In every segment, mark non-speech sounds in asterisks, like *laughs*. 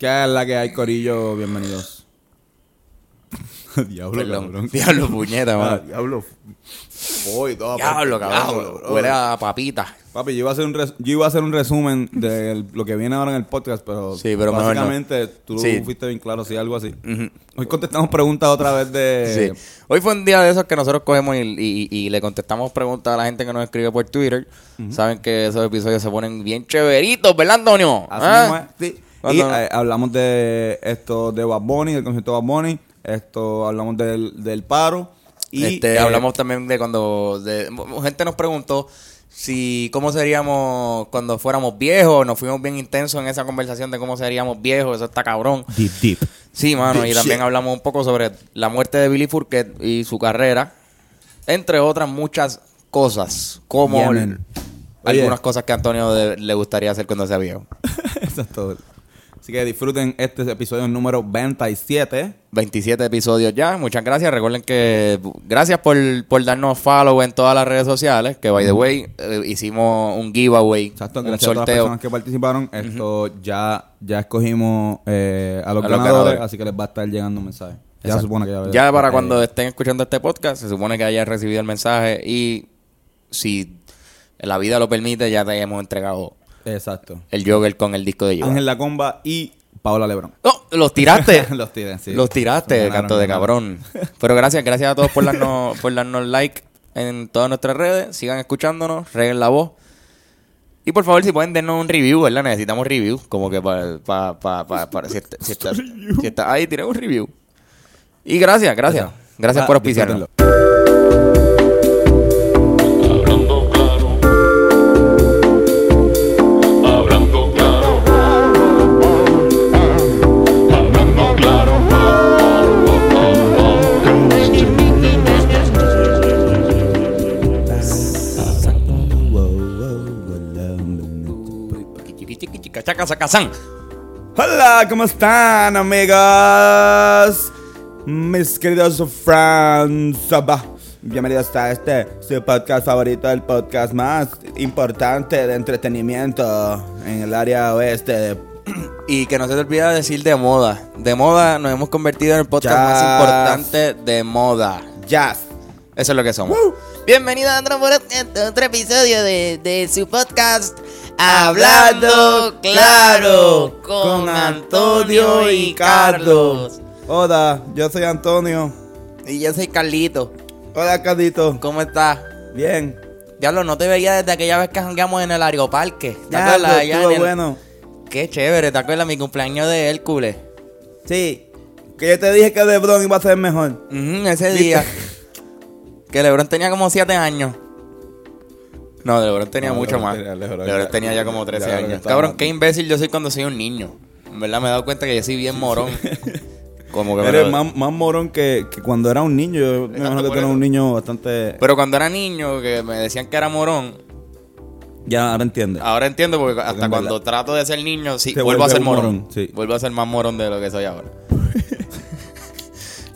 ¿Qué es la que hay, Corillo? Bienvenidos. *laughs* Diablo, Perdón. cabrón. Diablo, puñeta, *laughs* Ah, mano. diablo. Voy, todo Diablo, cabrón. Huele a papita. Papi, yo iba, a hacer un res- yo iba a hacer un resumen de lo que viene ahora en el podcast, pero, Sí, pero mejor no. básicamente tú Sí. fuiste bien claro, sí, algo así. Hoy contestamos preguntas otra vez de... Sí. Hoy fue un día de esos que nosotros cogemos y, y- y le contestamos preguntas a la gente que nos escribe por Twitter. Saben que esos episodios se ponen bien chéveritos, ¿verdad, Antonio? Así ¿Ah? mismo es, sí. Y eh, hablamos de esto de Bad Bunny, del concierto de Bad Bunny. Esto hablamos del, del paro. Y este, eh, hablamos también de cuando de, gente nos preguntó si cómo seríamos cuando fuéramos viejos. Nos fuimos bien intensos en esa conversación de cómo seríamos viejos. Eso está cabrón. Deep, deep. Sí, mano, y también shit. hablamos un poco sobre la muerte de Billy Fourquet y su carrera, entre otras muchas cosas, como Yeah, algunas cosas que a Antonio de- le gustaría hacer cuando sea viejo. *laughs* Eso es todo. Así que disfruten este episodio número 27. 27 episodios ya, muchas gracias. Recuerden que gracias por, por darnos follow en todas las redes sociales, que by the way, eh, hicimos un giveaway, Exacto, un gracias a todas las sorteo. personas que participaron. Esto ya, ya escogimos eh, a los A los ganadores, así que les va a estar llegando un mensaje. Ya se supone que ya Ya para eh, cuando estén escuchando este podcast, se supone que hayan recibido el mensaje y si la vida lo permite, ya te hemos entregado Exacto. el Joker con el disco de Joker. Ángel La Comba y Paola Lebron. ¡No! ¡Los tiraste! *laughs* los tiré, sí. Los tiraste, Ganaron, canto de cabrón. Pero gracias, gracias a todos por darnos, *laughs* por darnos like en todas nuestras redes. Sigan escuchándonos, reguen la voz. Y por favor, si pueden darnos un review, ¿verdad? Necesitamos review. Como que para... Pa, pa, pa, para- si, está, si, está, si está ahí, tiren un review. Y gracias, gracias. Gracias Ah, por auspiciarnos. Chacasacazán. Hola, ¿cómo están, amigas? Mis queridos friends. Bienvenidos a este su podcast favorito, el podcast más importante de entretenimiento en el área oeste de Y que no se te olvide decir de moda. De moda nos hemos convertido en el podcast Jazz. más importante de moda. jazz. Eso es lo que somos. Bienvenido a otro, otro episodio de, de su podcast Hablando Claro con Antonio y Carlos. Hola, yo soy Antonio. Y yo soy Carlito. Hola, Cardito. ¿Cómo estás? Bien. Diablo, no te veía desde aquella vez que jangueamos en el aeroparque. ¿Te Ya, acuerdas? pues, Allá estuvo en el- bueno. Qué chévere, ¿te acuerdas? Mi cumpleaños de Hércules. Sí. Que yo te dije que LeBron iba a ser mejor. Ujú, ese día. *laughs* que Lebron tenía como 7 años. No, Lebron tenía No, mucho Lebron más. tenía- Lebron tenía ya como 13 ya, Lebron años. Cabrón, qué imbécil yo soy cuando soy un niño. En verdad me he dado cuenta que yo soy bien morón. *laughs* como que Eres más, más morón que, que cuando era un niño. Yo me imagino que tú eras un niño bastante. Pero cuando era niño, que me decían que era morón, ya, ahora entiendes. ahora entiendo porque hasta cuando trato de ser niño, sí, vuelvo a ser morón. morón, sí. Vuelvo a ser más morón de lo que soy ahora.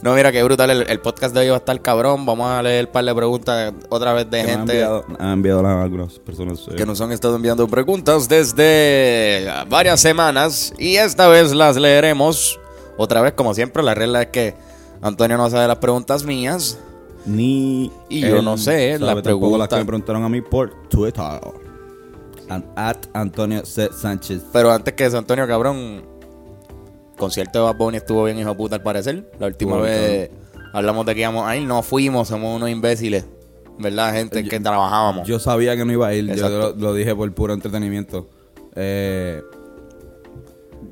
No, mira qué brutal. El, el podcast de hoy va a estar cabrón. Vamos a leer un par de preguntas otra vez de Que han gente. enviado, han enviado las- algunas personas. eh, que nos han estado enviando preguntas desde varias semanas y esta vez las leeremos. Otra vez, como siempre, la regla es que Antonio no sabe las preguntas mías. Ni. Y yo no sé, sabe la tampoco las pregunta- que me preguntaron a mí por Twitter. An- at Antonio C. Sánchez. Pero antes que eso, Antonio, cabrón, concierto de Bad Bunny estuvo bien hijo puta al parecer. La última vez hablamos de que íbamos a ir, no fuimos, somos unos imbéciles. ¿Verdad, gente? que trabajábamos. Yo sabía que no iba a ir. Yo lo, lo dije por puro entretenimiento. Eh,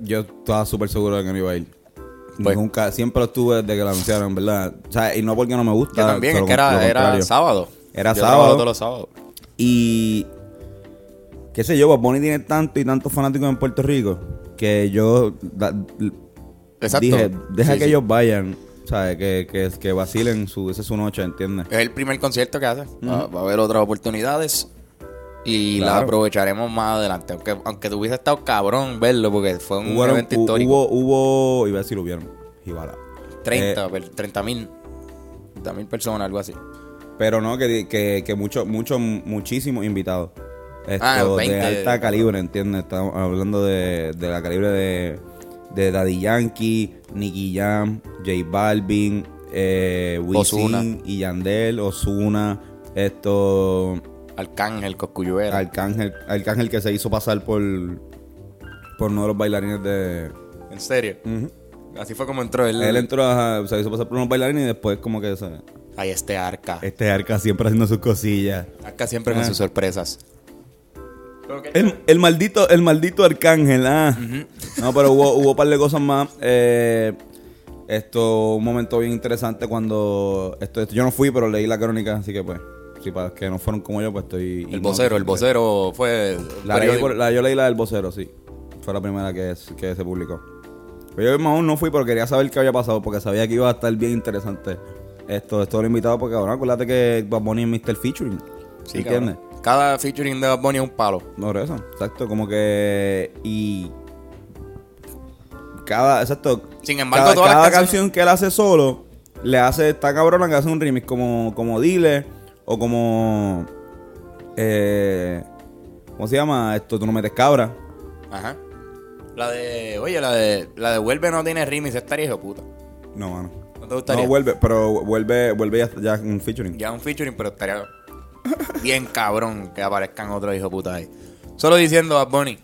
yo estaba súper seguro de que no iba a ir. Pues- Nunca, siempre lo estuve desde que lo anunciaron, ¿verdad? O sea, y no porque no me gusta. Yo también, es que era, era sábado. Era Yo sábado. todos los sábados. Y qué sé yo, Bad Bunny tiene tanto y tantos fanáticos en Puerto Rico que yo da- Exacto. dije, deja Sí, que sí. ellos vayan, ¿sabes? Que, que, que vacilen su, esa es su noche, ¿entiendes? Es el primer concierto que hace. va, va a haber otras oportunidades. Y Claro. la aprovecharemos más adelante. Aunque, aunque te hubiese estado cabrón verlo, porque fue un Hubo, evento histórico. hubo, hubo, iba a decir hubieron, Jibala. 30, Eh, per- 30 mil. 30 mil personas, algo así. pero no, que, que, que muchos, muchos, muchísimos invitados. Esto, Ah, 20. de alta calibre, ¿entiendes? Estamos hablando de, de la calibre de, de Daddy Yankee, Nicky Jam, J Balvin, eh. Wisin y Yandel, Osuna, esto, Arcángel, Coscuyuela. Arcángel, Arcángel que se hizo pasar por, por uno de los bailarines de... ¿En serio? Así fue como entró él. Él entró, ajá, se hizo pasar por unos bailarines y después como que se... Ahí este Arca. Este Arca siempre haciendo sus cosillas. Arca siempre con Ah. sus sorpresas. El, el maldito, el maldito Arcángel, ah. No, pero hubo, hubo un par de cosas más. Eh, esto, un momento bien interesante cuando. Esto, esto- yo no fui, pero leí la crónica, así que pues. Si para los que no fueron como yo, pues estoy. El vocero, el vocero fue. La leí periódico. por- la- yo leí la del vocero, sí. Fue la primera que, que se publicó. Pero yo aún no fui, pero quería saber qué había pasado, porque sabía que iba a estar bien interesante. Esto, esto lo invitado porque ahora acuérdate que Bad Bunny es Mr. Featuring. Sí, ¿Entiendes? cabrón. Cada featuring de Bad Bunny es un palo. Por eso, exacto, como que. Y. Cada. Exacto. Sin embargo, cada, todas las cada canción que él hace solo, le hace esta cabrona que hace un remix como, como Dile o como. Eh, ¿Cómo se llama? Esto, tú no metes cabra. Ajá. La de. Oye, la de. La de Vuelve no tiene remix, estaría hijo de puta. No, mano. ¿No te gustaría? No, vuelve, pero vuelve, vuelve ya, ya un featuring. Ya un featuring, pero estaría bien cabrón que aparezcan otros hijos puta ahí. Solo diciendo a Bunny.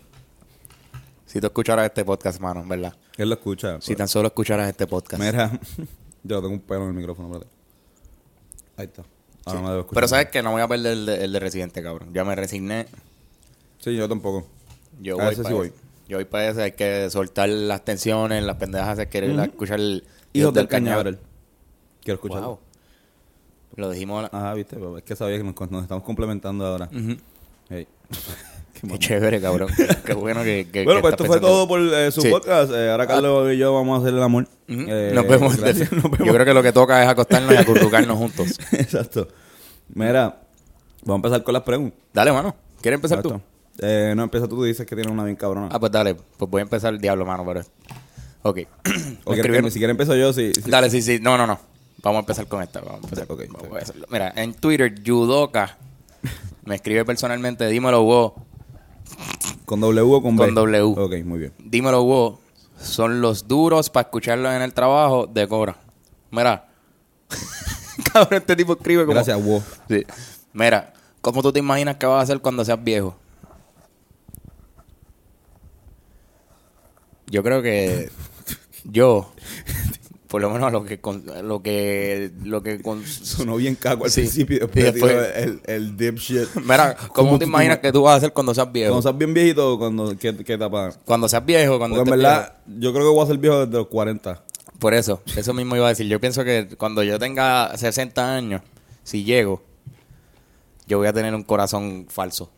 Si tú escucharas este podcast, mano, ¿verdad? Él lo escucha. Si tan solo escucharas este podcast. Mira, *laughs* yo tengo un pelo en el micrófono, espérate. Ahí está. Ahora no debo escuchar. Pero sabes que no voy a perder el de, el de Residente, cabrón. Ya me resigné. Sí, yo tampoco. Yo A voy ese para sí voy. ese. Yo voy para ese. Hay que soltar las tensiones, las pendejas, ir a escuchar el Hijos del Cañaveral. Quiero escucharlo. Wow. Lo dijimos. la- Ajá, viste, pero es que sabía que nos, nos estamos complementando ahora. Hey. *laughs* Qué chévere, cabrón. Qué, bueno que. que- bueno, que pues esto fue todo por eh, su Sí. podcast. Eh, ahora Carlos y yo vamos a hacer el amor. Eh, nos vemos. *laughs* *laughs* nos vemos. Yo creo que lo que toca es acostarnos y acurrucarnos juntos. Exacto. Mira, vamos a empezar con las preguntas. Dale, mano. ¿Quieres empezar Exacto. tú? Eh, no, empieza tú, tú dices que tienes una bien cabrona. Ah, pues dale. Pues voy a empezar el diablo, mano, pero... Ok. o *clears throat* si quieres empiezo yo, sí. sí. Dale, sí, sí. No, no, no. Vamos a empezar con esta. Vamos a empezar. Ok, Vamos ok. a hacerlo. Mira, en Twitter, Yudoka me escribe personalmente, dímelo, vos. ¿Con W o con B? Con W. Ok, muy bien. Dímelo, vos. Son los duros para escucharlos en el trabajo de Cora. Mira. *laughs* Cabrón, este tipo escribe como... Gracias. Sí. Mira, ¿cómo tú te imaginas que vas a hacer cuando seas viejo? Yo creo que yo, por lo menos lo que con- lo que lo que con- *laughs* Sonó bien caco al Sí. principio y Y después, después- el, el dipshit. *laughs* Mira, ¿cómo te imaginas que tú vas a hacer cuando seas viejo? Cuando seas bien viejito, cuando, ¿qué, qué etapa? Cuando seas viejo, cuando Porque en verdad, yo creo que voy a ser viejo desde los 40. viejo. Por eso, eso mismo iba a decir. Yo pienso que cuando yo tenga 60 años, si llego, yo voy a tener un corazón falso.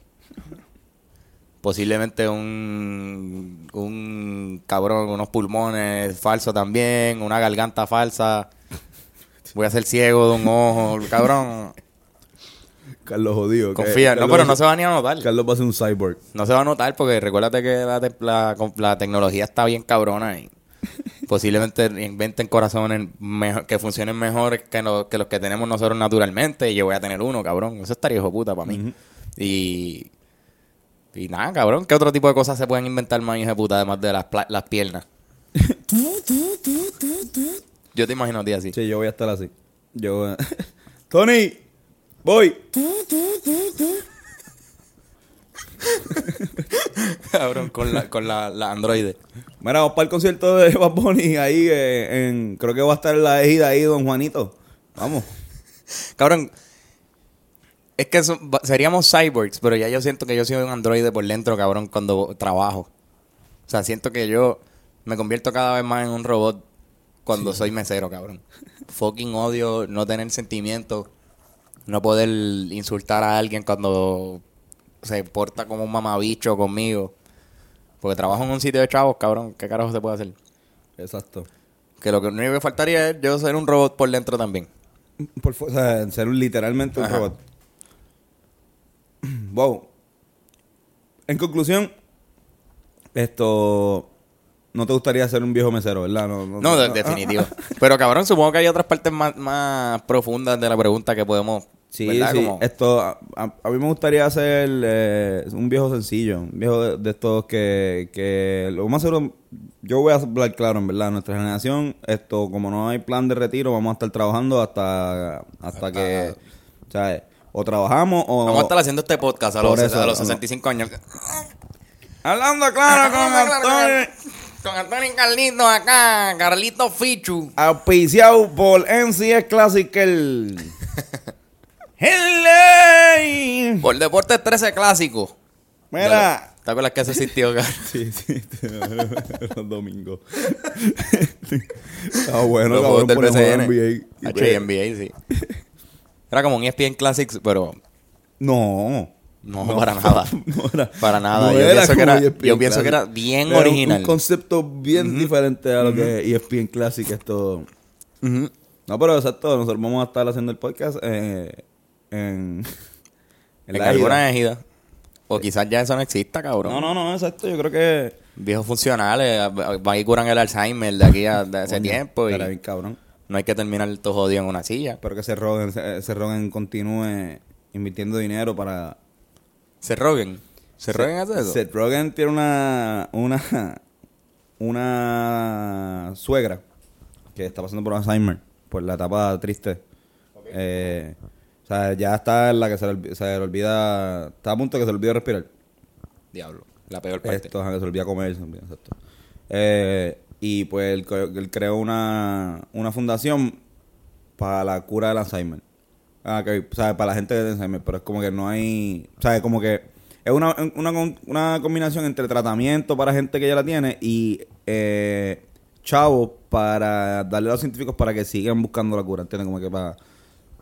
Posiblemente un, un cabrón, unos pulmones falsos también, una garganta falsa. Voy a ser ciego de un ojo, cabrón. Carlos jodido. Confía, no, pero no se va ni a notar. Carlos va a ser un cyborg. No se va a notar porque recuérdate que la, la- tecnología está bien cabrona y posiblemente inventen corazones mejor- que funcionen mejor que, lo- que los que tenemos nosotros naturalmente y yo voy a tener uno, cabrón. Eso estaría hijo puta para mí. Y y nada, cabrón. ¿Qué otro tipo de cosas se pueden inventar más hijo de puta además de las, las piernas? *laughs* Yo te imagino a ti así. Sí, yo voy a estar así. Yo. *laughs* Tony, voy. *laughs* cabrón, con la, con la, la androide. Mira, vamos para el concierto de Bad Bunny ahí eh, en. Creo que va a estar en la ejida ahí, don Juanito. Vamos. Cabrón, es que seríamos cyborgs, pero ya yo siento que yo soy un androide por dentro, cabrón, cuando trabajo. O sea, siento que yo me convierto cada vez más en un robot cuando soy mesero, cabrón. Fucking odio no tener sentimientos, no poder insultar a alguien cuando se porta como un mamabicho conmigo. Porque trabajo en un sitio de chavos, cabrón. ¿Qué carajo se puede hacer? Exacto. Que lo que único que faltaría es yo ser un robot por dentro también. Por o sea, ser un- literalmente un robot. *clears throat* Wow. En conclusión, esto. No te gustaría ser un viejo mesero, ¿verdad? No, no, No, de- no. definitivo. Pero cabrón, supongo que hay otras partes más, más profundas de la pregunta que podemos Sí, ¿verdad? sí. Como- Esto, a, a- mí me gustaría hacer eh, un viejo sencillo, un viejo de, de estos que, que lo más seguro, yo voy a hablar claro, en verdad, nuestra generación, esto, como no hay plan de retiro, vamos a estar trabajando hasta, hasta, que, ¿sabes? O trabajamos o... Vamos a estar haciendo este podcast a los, eso, a los no. 65 años. Hablando claro con Antonio, Con Antonio y Carlito acá, Carlito Fichu. auspiciado por NCS Classic el... *laughs* Hello. Por Deportes 13 Clásico. Mira... ¿Te acuerdas que eso existió, *laughs* cabrón? Sí, sí, *laughs* los domingos. Ah, bueno, Los cabrón, del. NBA. NBA, sí. Era como un E ESPN Classics, pero No. No, para nada. *laughs* No era- Para nada. no Yo pienso que era- ESPN yo pienso que era bien Era original. Un concepto bien diferente a lo que es ESPN Classic. Esto. No, pero exacto. Nosotros vamos a estar haciendo el podcast eh, en. *laughs* En la alguna ida. ejida. O quizás ya eso no exista, cabrón. No, no, no, exacto. Yo creo que. Viejos funcionales, van y curan el Alzheimer de aquí a de Coño, tiempo. Y bien cabrón. No hay que terminar todo jodido en una silla. Espero que se Rogen, se, se continúe invirtiendo dinero para Se roguen. ¿Se roguen hace eso? Seth Rogen tiene una, una, una suegra que está pasando por Alzheimer, por la etapa triste. Eh, o sea, ya está en la que se le, se le olvida, está a punto de que se le olvide respirar. Diablo. La peor parte. Esto, que se le olvida comer. se le olvida, exacto. Eh, y pues él, él creó una, una fundación para la cura del Alzheimer. Ah, que, sea, para la gente que tiene Alzheimer, pero es como que no hay, sea, como que es una, una, una combinación entre tratamiento para gente que ya la tiene y eh, chavo para darle a los científicos para que sigan buscando la cura, ¿entiendes? Como que para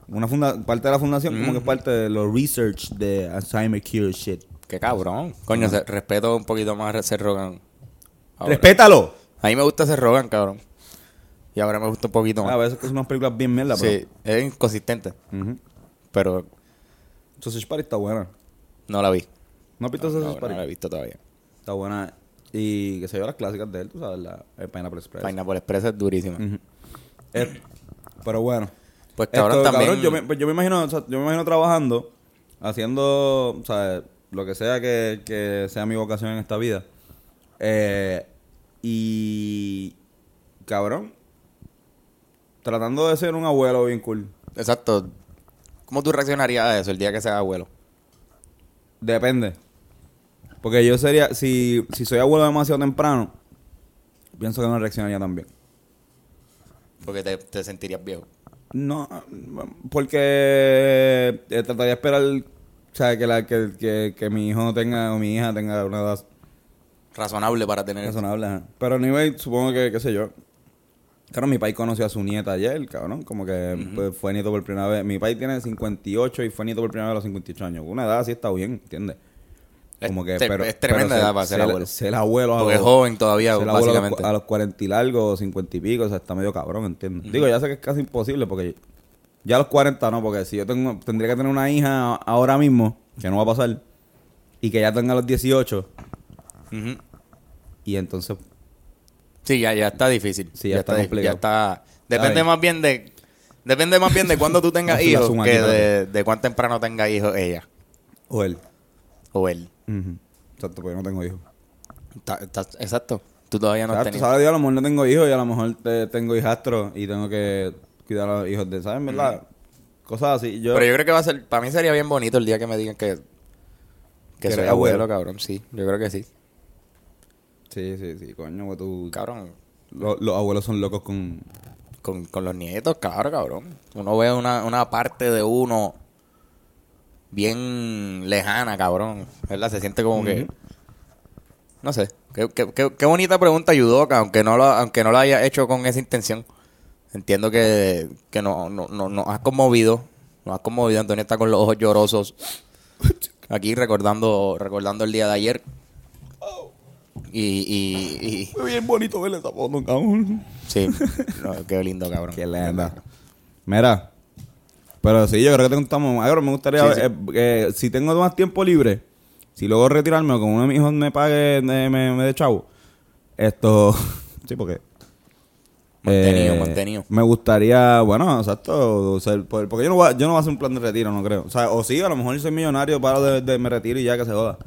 una funda parte de la fundación como que es parte de los research de Alzheimer cure shit. Qué cabrón. Coño, se- respeto un poquito más a Seth Rogen. Ahora. Respétalo. A mí me gusta Seth Rogen, cabrón. Y ahora me gusta un poquito A más. veces son unas películas bien mierda, sí, es inconsistente. pero... Ujú. Pero Sausage Party está buena. no la vi. ¿No has visto No, Sausage no Party? la he visto todavía. Está buena. Y que se lleva las clásicas de él, tú sabes, la el Pineapple Express. Pineapple Express es durísima. Eh, pero bueno. Pues cabrón Esto, también... cabrón, yo, me, pues yo me imagino, o sea, yo me imagino trabajando, haciendo, o sea, lo que sea que, que sea mi vocación en esta vida. Eh, y cabrón, tratando de ser un abuelo bien cool. Exacto. ¿Cómo tú reaccionarías a eso el día que seas abuelo? Depende. Porque yo sería, si, si soy abuelo demasiado temprano, pienso que no reaccionaría tan bien. Porque te, te sentirías viejo. No, porque eh, trataría de esperar, o sea, que, la, que, que, que mi hijo tenga o mi hija tenga una edad Razonable para tener razonable. ajá. Pero anyway, supongo que, qué sé yo. Claro, mi país conoció a su nieta ayer, cabrón. Como que pues, fue nieto por primera vez. Mi país tiene 58 y fue nieto por primera vez a los 58 años. Una edad así está bien, ¿entiendes? Como que, Es- pero, es tremenda pero edad para ser abuelo. Ser abuelo Porque es joven todavía, básicamente. A los 40 y largo, 50 y pico, o sea, está medio cabrón, ¿entiendes? Digo, ya sé que es casi imposible porque ya a los 40 no, porque si yo tengo, tendría que tener una hija ahora mismo, que no va a pasar, y que ya tenga los 18, Y entonces Sí, ya, ya está difícil. Sí, ya está complicado. Ya está... Depende más bien de... Depende más bien de cuándo tú tengas *laughs* hijos que de, de cuán temprano tenga hijos ella o él. o él. Ujú. Exacto, porque no tengo hijos. Exacto. Tú todavía no has tenido. ¿sabes? A lo mejor no tengo hijos y a lo mejor te- tengo hijastros y tengo que cuidar a los hijos de, ¿sabes? ¿Verdad? Cosas así. Yo, Pero yo creo que va a ser... Para mí sería bien bonito el día que me digan que... Que Que soy abuelo, abuelo. cabrón. Sí, yo creo que sí. Sí, sí, sí, coño, pues tú... Cabrón. Lo- los abuelos son locos con... Con, con los nietos, claro, cabrón. Uno ve una, una parte de uno bien lejana, cabrón. ¿Verdad? Se siente como que... No sé. Qué, qué- qué- qué bonita pregunta, Yudoka, aunque no lo, aunque no lo haya hecho con esa intención. Entiendo que, que no, no, no, nos has conmovido. Nos has conmovido. Antonio está con los ojos llorosos. *laughs* Aquí recordando, recordando el día de ayer. Y, y, y- Fue bien bonito ver esa foto, cabrón. sí, no, qué lindo, cabrón. Qué linda. Mira, pero sí, yo creo que estamos. Ahora me gustaría, Sí, sí. eh, que si tengo más tiempo libre, si luego retirarme o como uno de mis hijos me pague, me, me, me dé chavo, esto. *laughs* sí, porque. Mantenido, Eh, mantenido. Me gustaría, bueno, exacto, o sea, por- porque yo no, voy a, yo no voy a hacer un plan de retiro, no creo. O sea, o sí, a lo mejor soy millonario, paro de, de me retiro y ya que se joda.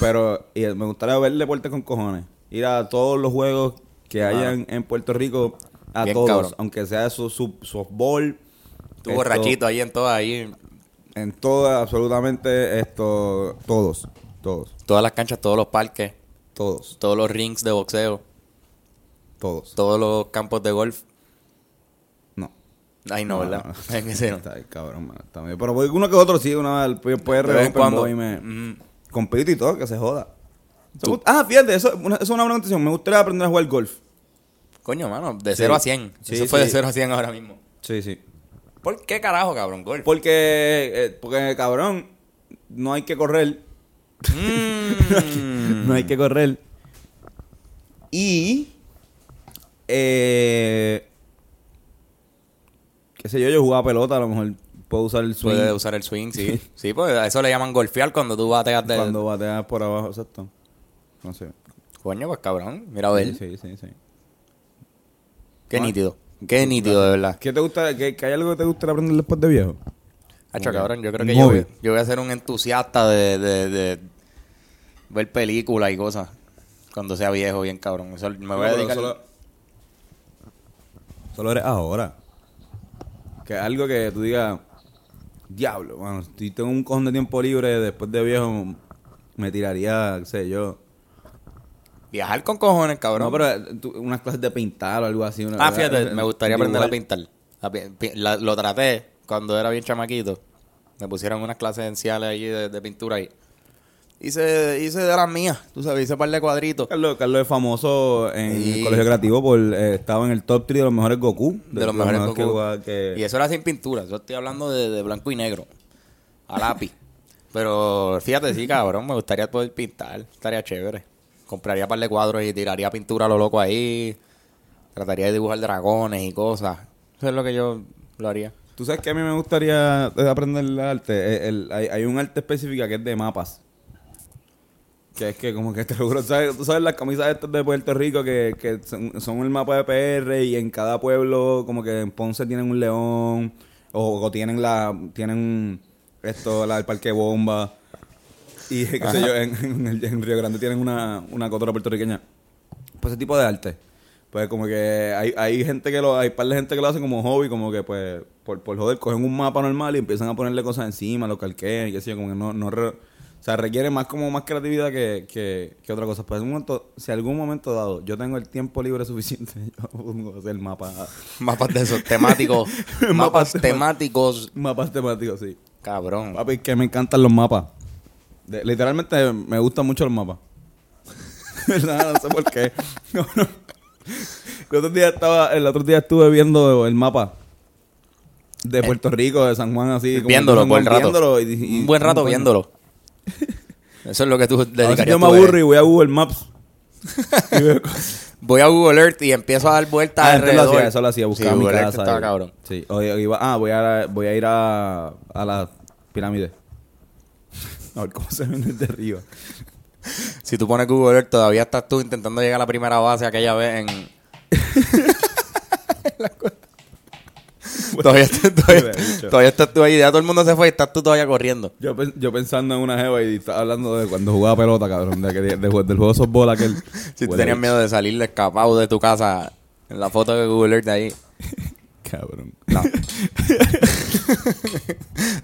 Pero y me gustaría ver deporte con cojones. Ir a todos los juegos que hayan en Puerto Rico, a Bien todos, cabrón. aunque sea su, su softball. Tu esto, borrachito ahí en todo, ahí. En todo, absolutamente, esto, todos, todos, Todas las canchas, todos los parques, todos, todos los rings de boxeo, todos. todos los campos de golf. No. Ay, no, No, ¿verdad? no. En ese no. *laughs* Está bien, cabrón, mano, está bien. Pero uno que otro sí, una vez puede puede De vez en cuando. y me Compito y todo, que se joda. Ah, fíjate, eso, es una buena noticia. Me gustaría aprender a jugar golf. Coño, mano, de Sí. 0 a 100. Sí, Eso fue de sí. 0 a 100 ahora mismo. Sí, sí. ¿Por qué carajo, cabrón? Golf. Porque, eh, porque cabrón, no hay que correr. Mm. *laughs* No hay que correr. Y, eh, qué sé yo, yo jugaba pelota, a lo mejor puedo usar el swing Puede usar el swing, sí. *laughs* Sí, pues a eso le llaman golfear cuando tú bateas de... cuando bateas por abajo, exacto. No sé. Coño, pues cabrón. Mira a ver. Sí, sí, sí. sí. Qué nítido. Qué nítido, de verdad. ¿Qué te gusta? ¿Que, que hay algo que te gustaría aprender después de viejo? Hacho, Ok. cabrón, yo creo que yo, yo voy a ser un entusiasta de, de, de ver películas y cosas cuando sea viejo, bien cabrón. Eso me voy a dedicar... Solo, solo eres ahora. Que algo que tú digas, diablo, bueno, si tengo un cojón de tiempo libre después de viejo, me tiraría, qué sé yo. Viajar con cojones, cabrón. No, pero eh, tú- unas clases de pintar o algo así. una- ah, fíjate, me gustaría aprender a pintar. A la- lo traté cuando era bien chamaquito. Me pusieron unas clases esenciales ahí de, de pintura ahí. Hice, hice de las mías, tú sabes, hice un par de cuadritos. Carlos, Carlos es famoso en Sí. el colegio creativo por eh, estaba en el top 3 de los mejores Goku. De los mejores Goku. que- Y eso era sin pintura. Yo estoy hablando de, de blanco y negro. A lápiz. *laughs* Pero fíjate, sí, cabrón. Me gustaría poder pintar. Estaría chévere. Compraría un par de cuadros y tiraría pintura a lo loco ahí. Trataría de dibujar dragones y cosas. Eso es lo que yo lo haría. Tú sabes que a mí me gustaría aprender el arte. Eh, el- hay, hay un arte específica que es de mapas. Que es que como que te lo juro, ¿sabes? tú sabes las camisas estas de Puerto Rico que, que son, son el mapa de PR y en cada pueblo como que en Ponce tienen un león o, o tienen la tienen esto la, el parque bomba y qué sé yo en, en el- en Río Grande tienen una, una cotora puertorriqueña. Pues ese tipo de arte. Pues como que hay, hay gente que lo, hay par de gente que lo hacen como hobby, como que pues, por, por joder, cogen un mapa normal y empiezan a ponerle cosas encima, lo calquean y qué sé yo, como que no, no re- o sea, requiere más como más creatividad que, que, que otra cosa. Pues en un momento, si algún momento dado yo tengo el tiempo libre suficiente, *laughs* yo pongo a hacer mapa, Mapas de esos temáticos. *laughs* Mapas mapas temáticos. mapas temáticos, sí. Cabrón. Papi, que me encantan los mapas. De- literalmente me gustan mucho los mapas. *laughs* ¿Verdad? No sé por qué. No, no. El otro día estaba, el otro día estuve viendo el mapa de Puerto Rico, de San Juan, así. como viéndolo por el rato. viéndolo y- y- un buen rato viéndolo. *laughs* Eso es lo que tú dedicarías yo me aburro y voy a Google Maps. *laughs* Y veo cosas. Voy a Google Earth y empiezo a dar vueltas Ah, entonces lo alrededor. hacía, eso lo hacía, buscaba Sí, mi Google casa. estaba y- cabrón. Sí, o- o iba- ah, voy a, voy a ir a, a la pirámide. A ver cómo se ven desde arriba. Si tú pones Google Earth, todavía estás tú intentando llegar a la primera base aquella vez en... *laughs* todavía, estás, todavía, todavía estás tú ahí. Ya todo el mundo se fue y estás tú todavía corriendo. Yo, yo pensando en una jeva y estaba hablando de cuando jugaba pelota, cabrón. De, de- de- del juego de softball aquel. *laughs* Si tú tenías miedo de salir escapado de tu casa en la foto de Google Earth de ahí. *laughs* Cabrón. No.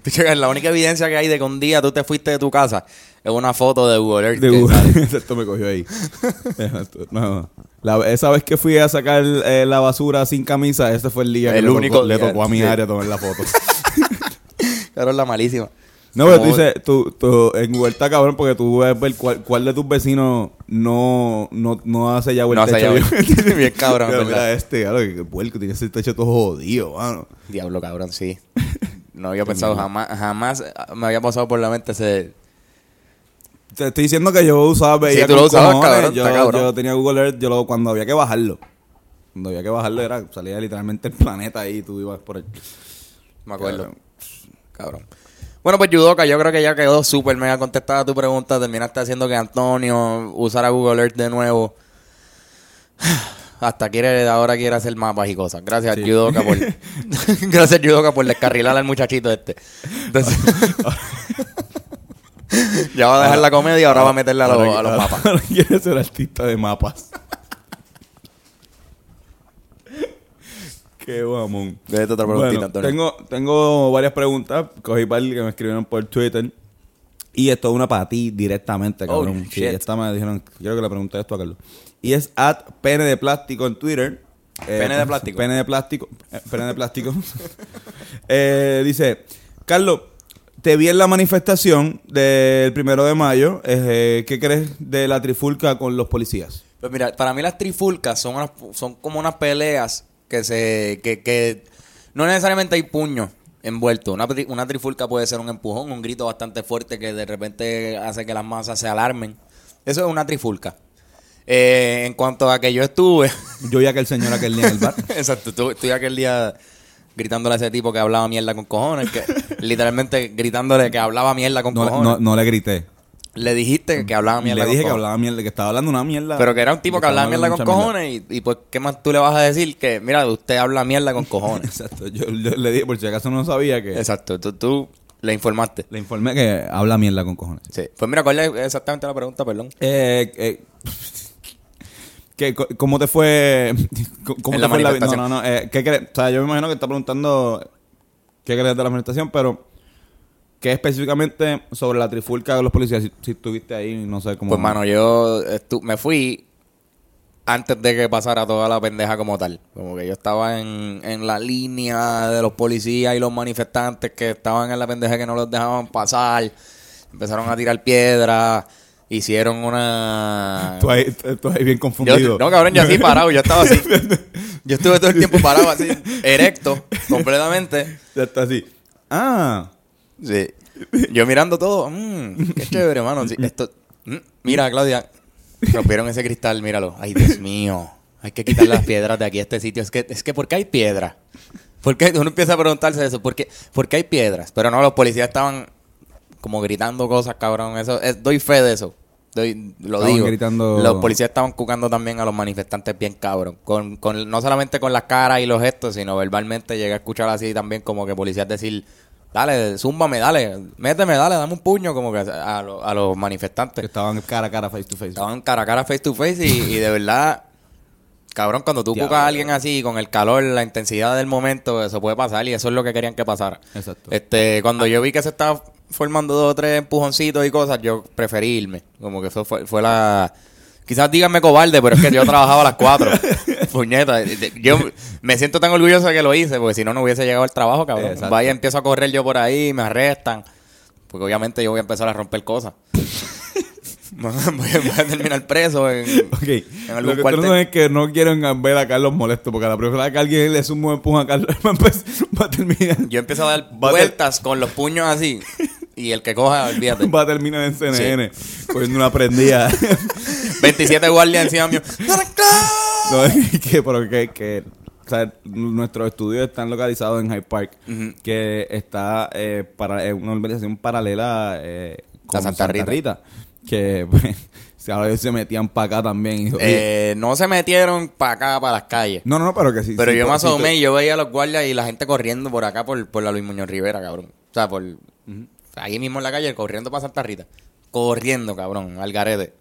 Tú la única evidencia que hay de que un día tú te fuiste de tu casa es una foto de Google Earth. De Google. *laughs* Esto me cogió ahí. No. La- esa vez que fui a sacar eh, la basura sin camisa, ese fue el día que El le, tocó, le día, tocó a mi sí. área tomar la foto. *laughs* Claro, es la malísima. No, pero tú dices, tú, tú, en está cabrón porque tú ves ver cuál, cuál de tus vecinos no, no, no hace ya No el hace techo. ya- *laughs* Bien cabrón, Mira, ¿verdad? mira este, claro, que puerco, tiene ese techo todo jodido, mano. Diablo, cabrón, sí. No había pensado jamás, jamás me había pasado por la mente ese... Te estoy diciendo que yo usaba, veía Sí, tú lo usabas, cabrón, yo, cabrón. yo tenía Google Earth, yo lo, cuando había que bajarlo. Cuando había que bajarlo era, salía literalmente el planeta ahí y tú ibas por el... Me acuerdo. Cabrón. Cabrón. Bueno, pues Yudoka, yo creo que ya quedó súper mega contestada tu pregunta. Terminaste haciendo que Antonio usara Google Earth de nuevo. *sighs* hasta quiere, ahora quiere hacer mapas y cosas. Gracias, Yudoka, por... *laughs* *laughs* Gracias, Yudoka, por descarrilar al muchachito este. Entonces... *laughs* *laughs* ya va a dejar la comedia y ahora va a meterle a los, Ahora- a los ahora- mapas. *laughs* ahora quiere ser artista de mapas. *laughs* Qué mamón. Déjate otra preguntita, Bueno, Antonio. tengo, tengo varias preguntas. Cogí par que me escribieron por Twitter. Y esto es una para ti directamente, Oh, cabrón. Sí, shit. esta me dijeron, quiero que le pregunte esto a Carlos. Y es at pene de plástico en Twitter. Eh, Pene de plástico. Pene de plástico. eh, pene de plástico. Eh, dice, Carlos, te vi en la manifestación del primero de mayo. Eh, ¿Qué crees de la trifulca con los policías? Pues mira, para mí las trifulcas son, unas- son como unas peleas que se que, que no necesariamente hay puños envueltos. Una, una trifulca puede ser un empujón, un grito bastante fuerte que de repente hace que las masas se alarmen. Eso es una trifulca. Eh, en cuanto a que yo estuve, Yo vi aquel señor aquel día en el bar. *laughs* exacto, estuve aquel día gritándole a ese tipo que hablaba mierda con cojones, que *laughs* literalmente gritándole que hablaba mierda con No, cojones. no, no le grité. Le dijiste que hablaba mierda Le con dije que cojones. hablaba mierda, que estaba hablando una mierda. Pero que era un tipo que hablaba mierda con mierda. cojones y, y pues, ¿qué más tú le vas a decir? Que, mira, usted habla mierda con *laughs* cojones. Exacto. Yo, yo le dije, por si acaso no sabía que. Exacto, tú, tú le informaste. Le informé que habla mierda con cojones. Sí. Pues mira, ¿cuál es exactamente la pregunta, perdón? Eh, eh, ¿qué- ¿Cómo te fue? *laughs* ¿Cómo En te la fue la. No, no, no. eh, ¿qué crees? O sea, yo me imagino que está preguntando qué crees de la manifestación, pero ¿qué específicamente sobre la trifulca de los policías? Si, si estuviste ahí, no sé cómo. Pues, mano, yo me fui antes de que pasara toda la pendeja como tal. Como que yo estaba en, en la línea de los policías y los manifestantes que estaban en la pendeja que no los dejaban pasar. Empezaron a tirar piedras. Hicieron una... Tú ahí, tú ahí bien Yo- confundido. no, cabrón, yo así parado, yo estaba así. *laughs* Yo estuve todo el tiempo parado así, erecto, completamente. Ya está así. Ah. Sí. Yo mirando todo, mmm, qué chévere, hermano. Sí, esto, mm, mira, Claudia, rompieron ese cristal, míralo. Ay, Dios mío. Hay que quitar las piedras de aquí a este sitio. Es que, es que ¿por qué hay piedras? ¿Por qué? Uno empieza a preguntarse eso. ¿Por qué, ¿Por qué hay piedras? Pero no, los policías estaban como gritando cosas, cabrón. Eso, es- doy fe de eso. Doy- lo Estaban digo. gritando- Los policías estaban cucando también a los manifestantes bien cabrón. Con, con, no solamente con las caras y los gestos, sino verbalmente llegué a escuchar así también como que policías decir, dale, zúmbame, dale, méteme, dale, dame un puño como que a, lo- a los Que manifestantes. estaban cara a cara, face to face. Estaban cara a cara, face to face y, y de verdad, cabrón, cuando tú cucas a alguien así, con el calor, la intensidad del momento, eso puede pasar y eso es lo que querían que pasara. Exacto. Este, cuando yo vi que se estaba formando dos o tres empujoncitos y cosas, yo preferí irme. Como que eso fue, fue la... Quizás díganme cobarde, pero es que yo *laughs* trabajaba a las cuatro. *laughs* Puñeta. Yo me siento tan orgulloso de que lo hice, porque si no, no hubiese llegado al trabajo, cabrón. Exacto. Vaya, empiezo a correr yo por ahí, me arrestan. Porque obviamente yo voy a empezar a romper cosas. *laughs* voy, a, voy a terminar preso en, Ok. en algún Lo que no es que no quieren ver a Carlos molesto, porque a la primera vez que alguien le suma un empujón a Carlos, va a empezar- va a terminar, Yo empiezo a dar vueltas con los puños así. Y el que coja, olvídate. *laughs* va a terminar en CNN, cogiendo una prendida. *laughs* 27 guardias encima mío. no, *laughs* es que, pero que, que o sea, nuestros estudios están localizados en Hyde Park, que está eh, para eh, una organización paralela eh, con La Santa Rita. que pues, ahora ellos se metían para acá también. Eh, no se metieron para acá, para las calles. no, no, no, pero que sí. Pero sí, yo me sí, asomé y yo veía a los guardias y la gente corriendo por acá, por, por la Luis Muñoz Rivera, cabrón. O sea, por ahí mismo en la calle, corriendo para Santa Rita. Corriendo, cabrón, al garete.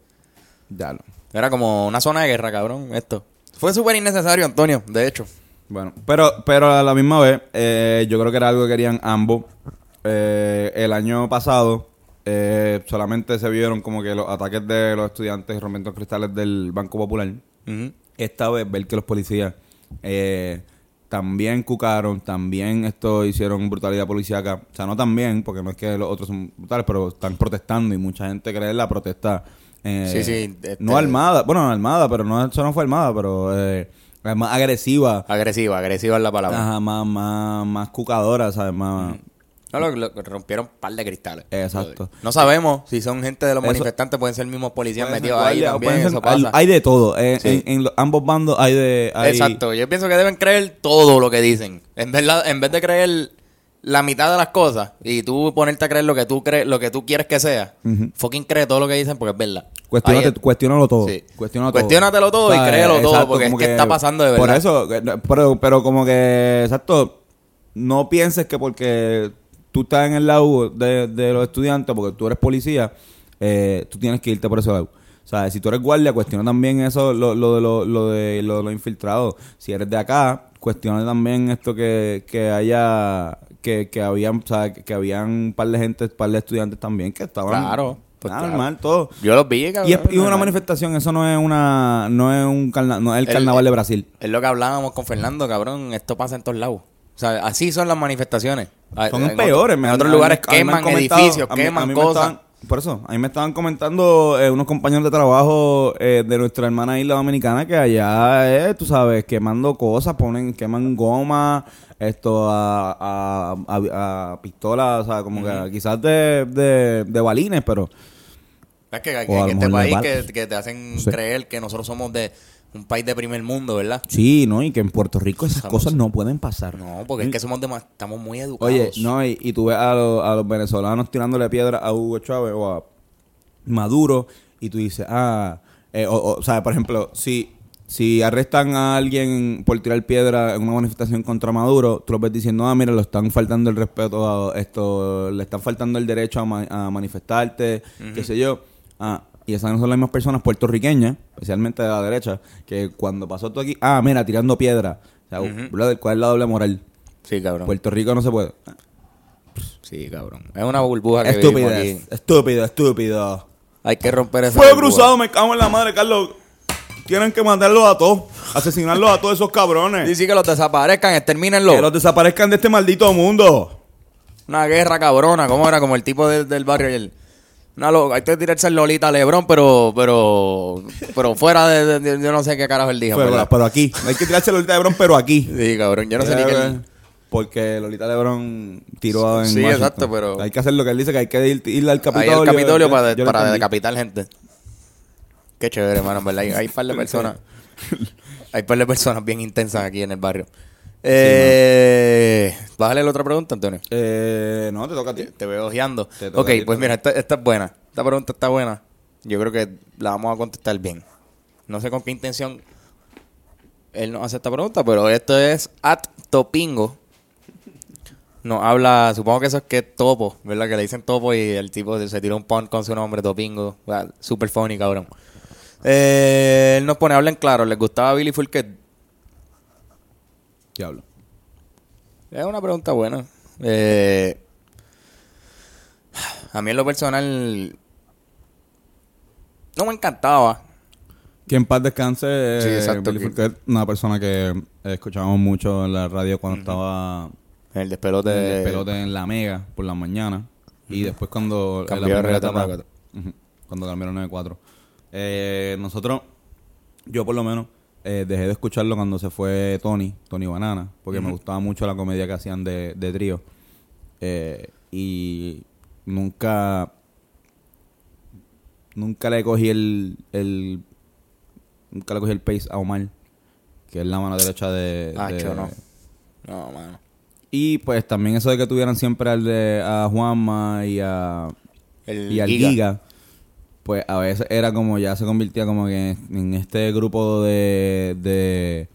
Ya, no. Era como una zona de guerra, cabrón, esto. Fue súper innecesario, Antonio, de hecho. Bueno, pero, pero a la misma vez, eh, yo creo que era algo que querían ambos. Eh, el año pasado eh, solamente se vieron como que los ataques de los estudiantes rompiendo cristales del Banco Popular. Esta vez ver que los policías eh, también cucaron, también esto hicieron brutalidad policíaca. O sea, no también, porque no es que los otros son brutales, pero están protestando y mucha gente cree en la protesta. eh, Sí, sí, este- No armada, bueno, armada, pero no, eso no fue armada, pero eh, más agresiva. Agresiva, agresiva es la palabra. Ajá, más, más, más cucadora, ¿sabes? Más... No, lo, lo- rompieron un par de cristales. Exacto. No sabemos si son gente de los Eso- manifestantes, pueden ser mismos policías metidos ahí también, ser- eso pasa. hay, de todo. eh, Sí. en, en los- ambos bandos hay de... hay- Exacto, yo pienso que deben creer todo lo que dicen. En verdad, en vez de creer la mitad de las cosas y tú ponerte a creer lo que tú crees, lo que tú quieres que sea, fucking cree todo lo que dicen porque es verdad. Cuestiónate, cuestiónalo todo. Sí. Cuestiónalo todo. Cuestiónatelo todo y créelo todo, porque es que está pasando de Por verdad. eso, que- pero, pero como que, exacto, no pienses que porque tú estás en el lado de, de los estudiantes, porque tú eres policía, eh, tú tienes que irte por ese lado. O sea, si tú eres guardia, cuestiona también eso, lo, lo de lo, lo de lo los infiltrados. Si eres de acá, cuestiona también esto que, que haya, que, que habían, o sea, que habían un par de gente, un par de estudiantes también que estaban Claro, pues ah, claro. normal, todo. Yo los vi, cabrón. Y es, y una manifestación, eso no es una, no es un carna- no es el, El- carnaval de Brasil. Es lo que hablábamos con Fernando, cabrón. Esto pasa en todos lados. Sea, así son las manifestaciones. Ah, Son en peores. otro- En otros lugares mí queman edificios, a mí- queman a mí me cosas. estaban- por eso, a mí me estaban comentando eh, unos compañeros de trabajo eh, de nuestra hermana isla dominicana que allá, eh, tú sabes, quemando cosas, ponen, queman goma, esto a, a, a, a pistolas, o sea, como que quizás de, de, de balines, pero Es que, que- O a que lo este país que, te hacen Sí. creer que nosotros somos de un país de primer mundo, ¿verdad? sí, ¿no? Y que en Puerto Rico esas cosas no pueden pasar. No, porque es que somos demas- estamos muy educados. Oye, no, y, y tú ves a, los- a los venezolanos tirándole piedra a Hugo Chávez o a Maduro y tú dices, ah, eh, o, o, sea, por ejemplo, si, si arrestan a alguien por tirar piedra en una manifestación contra Maduro, tú lo ves diciendo, ah, mira, lo están faltando el respeto a esto, le están faltando el derecho a, ma- a manifestarte, qué sé yo. Ah, y esas no son las mismas personas puertorriqueñas, especialmente de la derecha, que cuando pasó todo aquí, ah, mira, tirando piedra. O sea, brother, ¿cuál es la doble moral? Sí, cabrón. Puerto Rico no se puede. Sí, cabrón. Es una burbuja que Estúpido, estúpido, estúpido. Hay que romper esa burbuja. cruzado, me cago en la madre, Carlos. Tienen que matarlos a todos. Asesinarlos a todos esos cabrones. Dice que los desaparezcan, extermínenlo. Que los desaparezcan de este maldito mundo. Una guerra cabrona, ¿cómo era? Como el tipo de- del barrio ayer. Una hay que tirarse el Lolita Lebron, pero, pero, pero fuera de, de- de- yo no sé qué carajo él dijo. Pero, ¿verdad? pero aquí. Hay que tirarse a Lolita Lebron, pero aquí. Sí, cabrón, yo no sé ni qué. él- Porque Lolita Lebron tiró en Sí, Washington. exacto, pero- Hay que hacer lo que él dice, que hay que ir, ir al Ahí Capitolio. al Capitolio Yo- para, yo para decapitar gente. Qué chévere, hermano, en verdad. Hay, hay un par de personas. *laughs* hay un par de personas bien intensas aquí en el barrio. Eh, Bájale la otra pregunta, Antonio. Eh, no, te toca a ti. Te veo ojeando. Te Ok, ti, pues mira, esta, esta es buena. Esta pregunta está buena. Yo creo que la vamos a contestar bien. No sé con qué intención él nos hace esta pregunta, pero esto es at Topingo. Nos habla, supongo que eso es que es Topo, ¿verdad? Que le dicen Topo y el tipo se tiró un pun con su nombre, Topingo. Ah, Super funny, cabrón. Eh, él nos pone, hablen claro, ¿les gustaba Billy Fulket? Diablo. Es una pregunta buena. Eh, a mí en lo personal no me encantaba. Que en paz descanse. eh, Sí, exacto, Billy una persona que eh, escuchábamos mucho en la radio cuando estaba El despelote en la Mega por la mañana. Y después cuando... Cambió la primera Cuando cambiaron 94. Eh, nosotros, yo por lo menos, eh, dejé de escucharlo cuando se fue Tony, Tony Banana, porque me gustaba mucho la comedia que hacían de, de trío. Eh, y nunca... Nunca le cogí el, el... Nunca le cogí el pace a Omar, que es la mano derecha de... Ah, de- no. No, mano. y pues también eso de que tuvieran siempre al de, a Juanma y a El y al Giga. Giga. Pues a veces era como ya se convirtía como que en este grupo de de,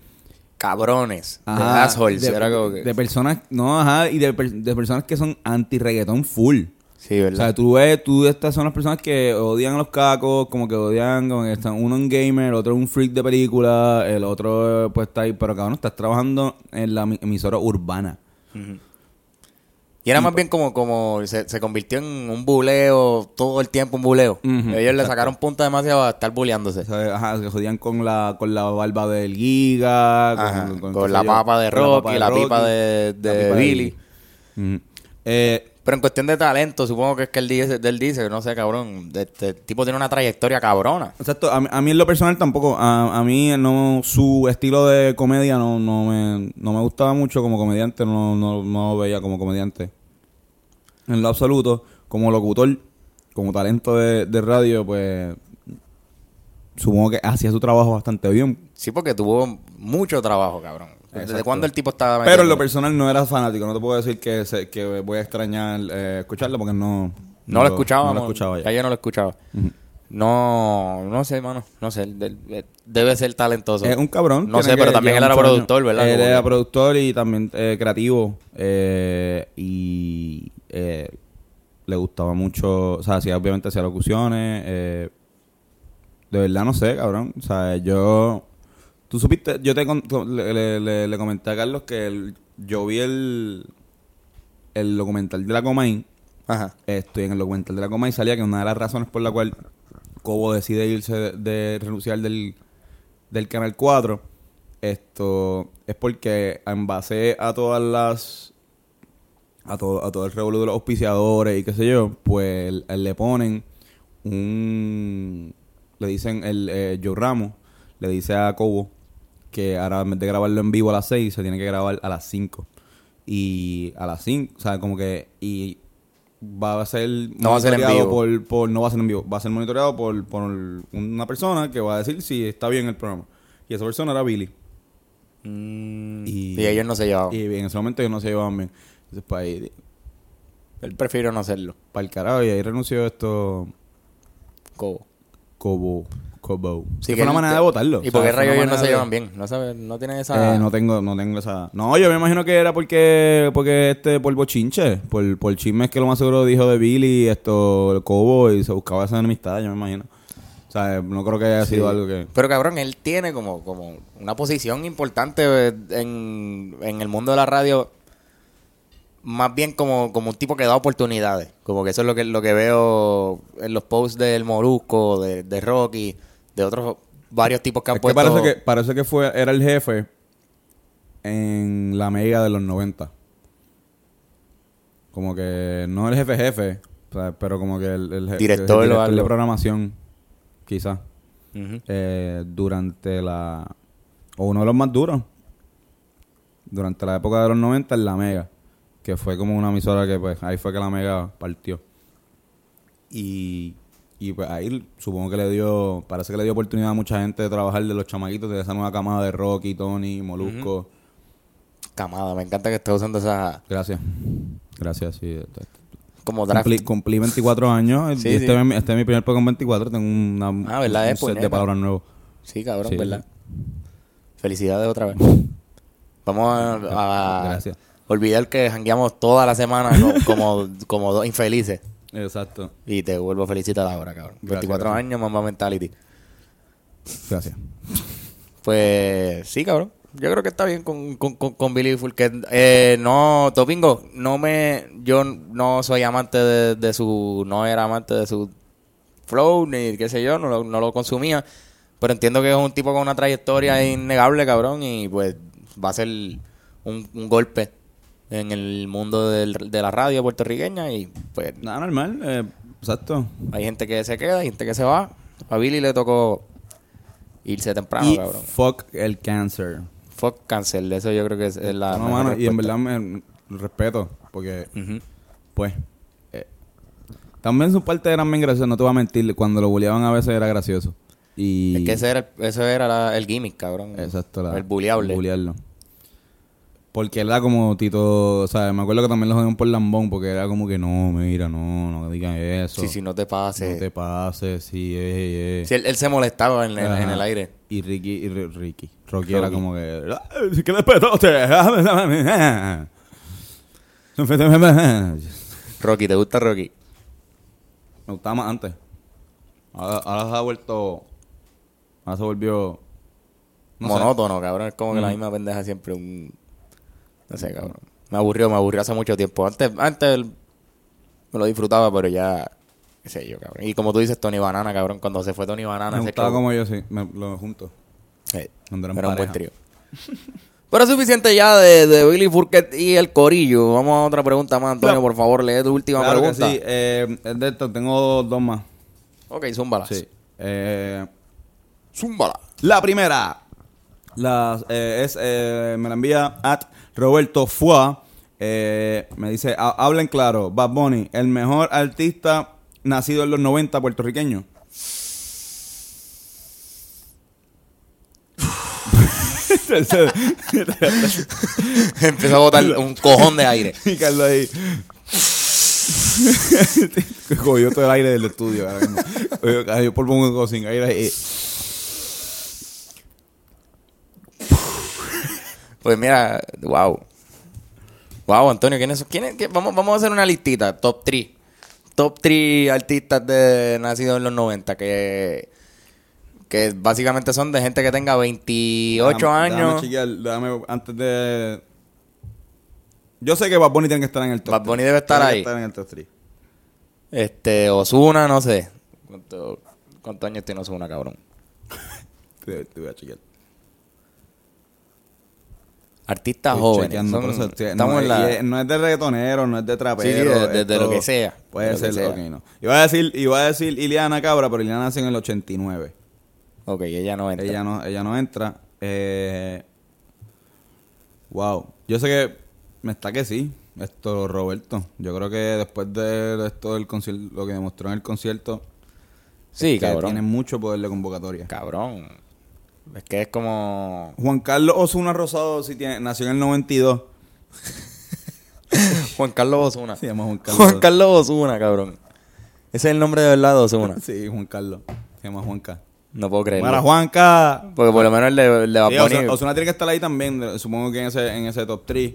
Cabrones. de ajá, assholes. de, Era como que- de personas no ajá y de, per- de personas que son anti reggaetón full Sí, o ¿verdad? sea, tú ves, tú estas son las personas que odian a los cacos, como que odian, como que están uno en gamer, otro un freak de película, el otro pues está ahí, pero cabrón, estás trabajando en la emi- emisora urbana. Y era más bien como, como se, se convirtió en un buleo, todo el tiempo un buleo. Ujú, Ellos le sacaron punta demasiado a estar buleándose. O sea, ajá, se jodían con la, con la barba del Giga, Ajá, con, la papa de la Rocky, la, de pipa de, la Billy. Eh, Pero en cuestión de talento, supongo que es que él dice, él dice, no sé, cabrón, este tipo tiene una trayectoria cabrona. exacto, a, mí- a mí en lo personal tampoco, a, a mí no, su estilo de comedia no, no, me, no me gustaba mucho como comediante, no, no, no lo veía como comediante. En lo absoluto, como locutor, como talento de, de radio, pues supongo que hacía su trabajo bastante bien. Sí, porque tuvo mucho trabajo, cabrón. ¿Desde cuándo el tipo estaba Pero en lo personal no era fanático, no te puedo decir que, se- que voy a extrañar eh, escucharlo porque no... No lo escuchaba, No lo escuchaba ya. no lo escuchaba. No, no sé, mano. No sé. de- de- Debe ser talentoso. Es un cabrón. No sé, pero también él era productor. ¿verdad? Él era productor y también eh, creativo. eh, y eh, le gustaba mucho, o sea, hacía obviamente hacía locuciones. eh, de verdad no sé, cabrón. O sea, yo... Tú supiste, yo te con- le, le- le- le comenté a Carlos que el- yo vi el, el documental de la Comay. Ajá. Estoy en el documental de la Comay salía que una de las razones por la cual Cobo decide irse de, renunciar del, del Canal 4 esto es porque en base a todas las a todo, a todo el revolú de los auspiciadores y qué sé yo, pues le ponen un le dicen el eh, Joe Ramos le dice a Cobo que ahora en vez de grabarlo en vivo a las 6 se tiene que grabar a las 5 y a las 5, o sea, como que y va a ser No va a ser en monitoreado vivo. por, por- no va a ser en vivo, va a ser monitoreado por, por una persona que va a decir si está bien el programa. Y esa persona era Billy. Mm, Y- y, ellos no se llevaban. Y en ese momento ellos no se llevaban bien. Entonces, para ahí, Él prefirió no hacerlo. para el carajo, y ahí renunció esto Cobo. Cobo. Cobo. Sí, que que fue una manera de votarlo. ¿Y por qué rayos ellos no se de- llevan bien? No, no tienen esa... Eh, no tengo, no tengo esa. No, yo me imagino que era porque, porque este, por bochinche, por, por chismes que lo más seguro dijo de Billy, esto, el Cobo, y se buscaba esa enemistad, yo me imagino. O sea, no creo que haya sido algo que. Pero cabrón, él tiene como, como una posición importante en, en el mundo de la radio. Más bien como, como un tipo que da oportunidades. Como que eso es lo que, lo que veo en los posts del Molusco, de, de Rocky, de otros varios tipos que han Es que puesto. parece que, parece que fue, era el jefe en la mega de los 90. Como que no el jefe jefe, pero como que el, el je- Director el director de programación, quizás, eh, durante la... O uno de los más duros. Durante la época de los 90 en la mega. Que fue como una emisora que pues ahí fue que la mega partió. Y, y pues ahí supongo que le dio, parece que le dio oportunidad a mucha gente de trabajar de los chamaquitos, de esa nueva camada de Rocky, Tony, Molusco. Camada, me encanta que estés usando esa Gracias. Gracias, sí. Este- como draft. Cumplí, cumplí 24 años. *laughs* Sí, y este, es mi- este es mi primer con 24. Tengo una, Ah, ¿verdad? un Es set de puñeta. palabras nuevos. Sí, cabrón, Sí. ¿verdad? Felicidades otra vez. *laughs* Vamos a, a Gracias. olvidar que jangueamos toda la semana co- como, como dos infelices. Exacto. Y te vuelvo a felicitar ahora, cabrón. Gracias, 24 gracias. años, Mamba Mentality. Gracias. Pues sí, cabrón. Yo creo que está bien con, con, con, con Billy Fulker. Eh, no, Topingo, no me... Yo no soy amante de, de su... No era amante de su flow, ni qué sé yo, no lo, no lo consumía. Pero entiendo que es un tipo con una trayectoria innegable, cabrón, y pues va a ser un, un golpe en el mundo del- de la radio puertorriqueña y pues Nada normal. eh, exacto. hay gente que se queda, hay gente que se va. A Billy le tocó irse temprano, y cabrón. fuck el cáncer. Fuck cancel, eso yo creo que es, es la no, mano, y en verdad me respeto. Porque, pues. eh, también su parte eran bien graciosas, no te voy a mentir. Cuando lo bulleaban a veces era gracioso. Y. Es que ese era, el- eso era la- el gimmick, cabrón. Exacto, la- el bulleable. bullearlo. Porque era como Tito, o sea, me acuerdo que también lo jodían por lambón, porque era como que no, mira, no, no digan eso. Sí, sí, no te pases. No te pases, sí, eh, eh. Sí, él, él se molestaba en, Ajá. en el aire. Y Ricky, y Ri- Ricky, Rocky, Rocky. era como que, "Ay, ¿qué despetote? Me Rocky, ¿te gusta Rocky? gustaba más antes. Ahora, ahora se ha vuelto, ahora se volvió, no sé. Monótono, cabrón. Es como que la Mm. misma pendeja siempre. Un... No sé, cabrón. Me aburrió, me aburrió hace mucho tiempo. Antes, antes me lo disfrutaba, pero ya. Qué sé yo, cabrón. Y como tú dices, Tony Banana, cabrón. Cuando se fue Tony Banana, me gustaba como yo, sí, me, lo junto. Sí, Cuando eran era un buen trío. *laughs* Pero es suficiente ya de, de Billy Furquet y el corillo. Vamos a otra pregunta más, Antonio. Por favor, lee tu última Claro que pregunta. sí, eh, es de esto, tengo dos más. Ok, zúmbalas. Sí. Eh, Zúmbala. La primera la, eh, es, eh, me la envía at Roberto Fua. Eh, me dice, "Ha- hablen claro, Bad Bunny, el mejor artista nacido en los 90 puertorriqueño. *laughs* Empezó a botar un cojón de aire. *laughs* y Carlos ahí. *laughs* Cogió todo el aire del estudio. ahora mismo. Cayó por un sin aire ahí. Pues mira, wow. Wow, Antonio, ¿quiénes son? ¿Quiénes? qué- Vamos, vamos a hacer una listita, top 3. Top 3 artistas de nacidos en los 90 que, que básicamente son de gente que tenga 28 Déjame- años. Déjame chequear, déjame, antes de... Yo sé que Bad Bunny tiene que estar en el top Bad 3. Bunny debe estar Tiene que ahí. estar en el top 3. Este, Osuna, no sé. ¿Cuánto- ¿Cuántos años tiene Osuna, cabrón? *laughs* Te, te voy a chequear. Artistas Estoy jóvenes. son- eso estamos no, en la- y es- no es de reggaetonero, no es de trapero. Sí, sí, de- de- de esto lo que sea, Puede de lo que ser, sea. ok, no. Iba a decir, iba a decir Iliana Cabra, pero Iliana nació en el 89. Ok, ella no entra. Ella no, ella no entra. Eh, wow. Yo sé que me está que sí. Esto, Roberto. Yo creo que después de esto del concierto, lo que demostró en el concierto, Sí, que cabrón. tiene mucho poder de convocatoria. Cabrón. Es que es como... Juan Carlos Osuna Rosado sí tiene, nació en el 92. *laughs* Juan Carlos Osuna. Se llama Juan Carlos. Juan Carlos Osuna, cabrón. Ese es el nombre de verdad de Osuna. *laughs* Sí, Juan Carlos. Se llama Juanca. No puedo creerlo. Para Juanca. Porque por lo menos el de Bad Sí, Bunny- Osuna, Ozuna tiene que estar ahí también, supongo que en ese, en ese top 3.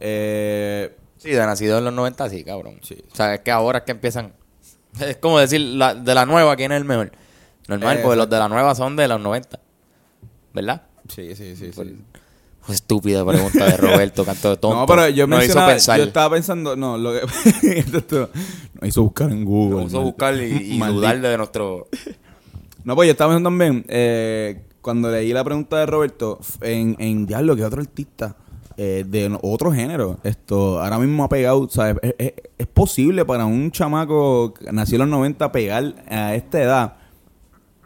Eh, Sí, de nacido en los 90, sí, cabrón. Sí. O sea, es que ahora es que empiezan... Es como decir, la, de la nueva, ¿quién es el mejor? Normal, Eh, porque los de la nueva son de los 90. ¿Verdad? sí, sí, sí. Pues, sí. Estúpida pregunta de Roberto, canto de tonto. No, pero yo Nos hizo pensar. yo estaba pensando, no, lo que *laughs* esto no hizo buscar en Google. Nos hizo buscar y, y maldito. dudar de nuestro... No, pues yo estaba pensando también, eh, cuando leí la pregunta de Roberto, en, en diablo, que otro artista eh, de otro género, esto ahora mismo ha pegado, ¿sabes? Es, es- es posible para un chamaco que nació en los 90 pegar a esta edad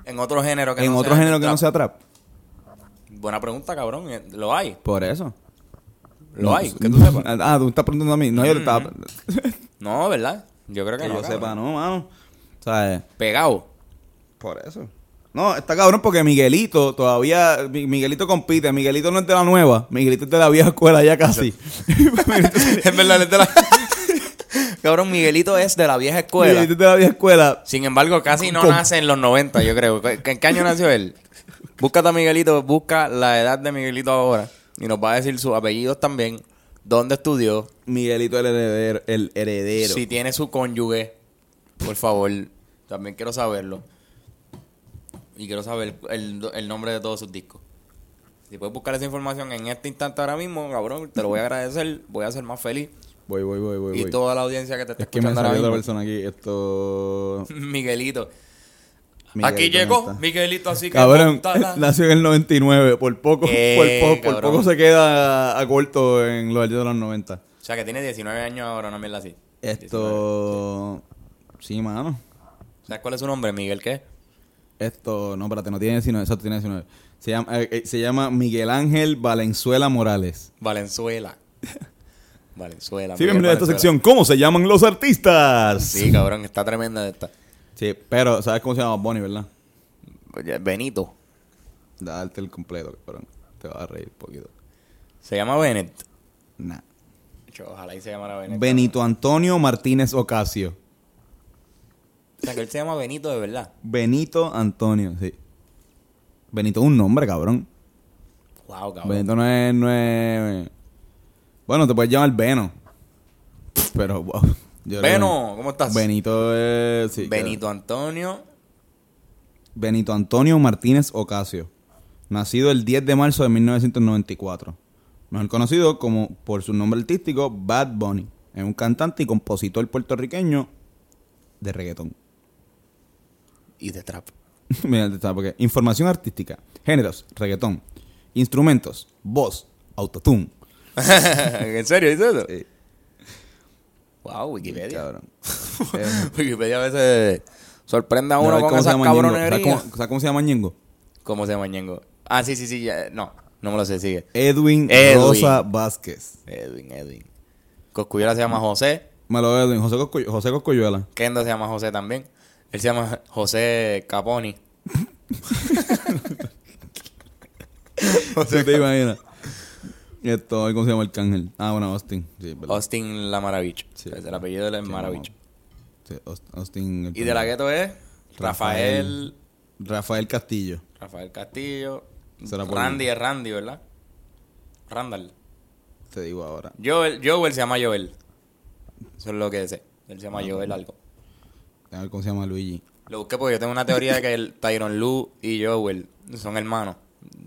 En otro género que en no otro sea género que trap. no sea trap. Buena pregunta, cabrón. Eh, Lo hay. Por eso. Lo No, hay, que tú sepas. *laughs* Ah, tú estás preguntando a mí. No, yo te estaba. No, ¿verdad? Yo creo que, que no. yo cabrón. sepa, no, mano. ¿Sabes? Pegado. Por eso. No, está cabrón porque Miguelito todavía. Mi- Miguelito compite. Miguelito no es de la nueva. Miguelito es de la vieja escuela ya casi. *laughs* es verdad, es de la... *laughs* cabrón, Miguelito es de la vieja escuela. Miguelito es de la vieja escuela. Sin embargo, casi no nace en los 90, yo creo. ¿En en qué año nació él? Búscate a Miguelito, busca la edad de Miguelito ahora. Y nos va a decir sus apellidos también. ¿Dónde estudió? Miguelito el heredero. El heredero. Si tiene su cónyuge. Por favor. También quiero saberlo. Y quiero saber el, el nombre de todos sus discos. Si puedes buscar esa información en este instante ahora mismo, cabrón, te lo voy a agradecer. Voy a ser más feliz. Voy, voy, voy, voy. y voy. toda la audiencia que te está Es que me escuchando ahora salió otra mismo. persona aquí. Esto. *laughs* Miguelito. Miguelito Aquí no llegó está. Miguelito, así que. Cabrón, *laughs* nació en el 99. Por poco, ¿Qué, *laughs* por, poco se queda a corto en los años de los 90. O sea, que tiene 19 años ahora, una mierda así. 19. Esto. Sí, mano. ¿Sabes cuál es su nombre? ¿Miguel qué? Esto, no, espérate, no tiene 19, exacto, tiene 19. Se llama, eh, eh, se llama Miguel Ángel Valenzuela Morales. Valenzuela. *laughs* Valenzuela. Sí, bienvenido a esta sección. ¿Cómo se llaman los artistas? Sí, cabrón, está tremenda esta. Sí, pero ¿sabes cómo se llama Bonnie, verdad? Benito. Darte el completo, cabrón. Te vas a reír un poquito. Se llama Bennett. Nah. Ojalá y se llamara Bennett. Benito Antonio Martínez Ocasio. O sea, que él se llama Benito de verdad. Benito Antonio, sí. Benito es un nombre, cabrón. Wow, cabrón. Benito no es, no es... Bueno, te puedes llamar Beno. Pero, wow. Yo Beno, ¿cómo estás? Benito es... sí, Benito Antonio. Benito Antonio Martínez Ocasio. Nacido el 10 de marzo de 1994. Mejor conocido como por su nombre artístico Bad Bunny. Es un cantante y compositor puertorriqueño de reggaetón. Y de trap. *laughs* Mira, está, porque información artística, géneros, reggaetón, instrumentos, voz, autotune. *laughs* ¿En serio dice eso? Sí, Wow, Wikipedia. cabrón. *laughs* Eh, Wikipedia a veces sorprende a ¿sabes uno con esas cabronerías. ¿Sabes cómo, sabes cómo se llama Ñengo? ¿Cómo se llama Ñengo? Ah, sí, sí, sí. ya- No, no me lo sé, sigue. Edwin, Edwin. Rosa Vázquez. Edwin, Edwin. Coscuyuela se llama José. Malo Edwin, José, Coscu- José Coscuyuela. Kendo se llama José también. Él se llama José Caponi. *laughs* ¿Sí te imaginas? Esto, ¿cómo se llama el cángel? Ah, bueno, Austin. Sí, verdad. Austin La Maravich. Sí. Es el apellido de él es Sí, Maravich. Sí, Aust- Austin. el Y de la gueto es Rafael. Rafael Castillo. Rafael Castillo. Randy es Randy, ¿verdad? Randall. Te digo ahora. Joel, Joel se llama Joel. Eso es lo que sé. Él se llama Joel algo. A ver cómo se llama Luigi. Lo busqué porque yo tengo una teoría de que el Tyron Lu y Joel son hermanos. *laughs*